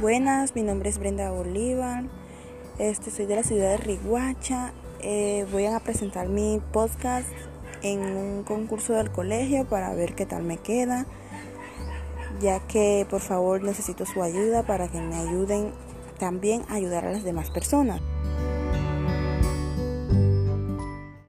Buenas, mi nombre es Brenda Bolívar. Este, soy de la ciudad de Riguacha. Eh, voy a presentar mi podcast en un concurso del colegio para ver qué tal me queda, ya que por favor necesito su ayuda para que me ayuden también a ayudar a las demás personas.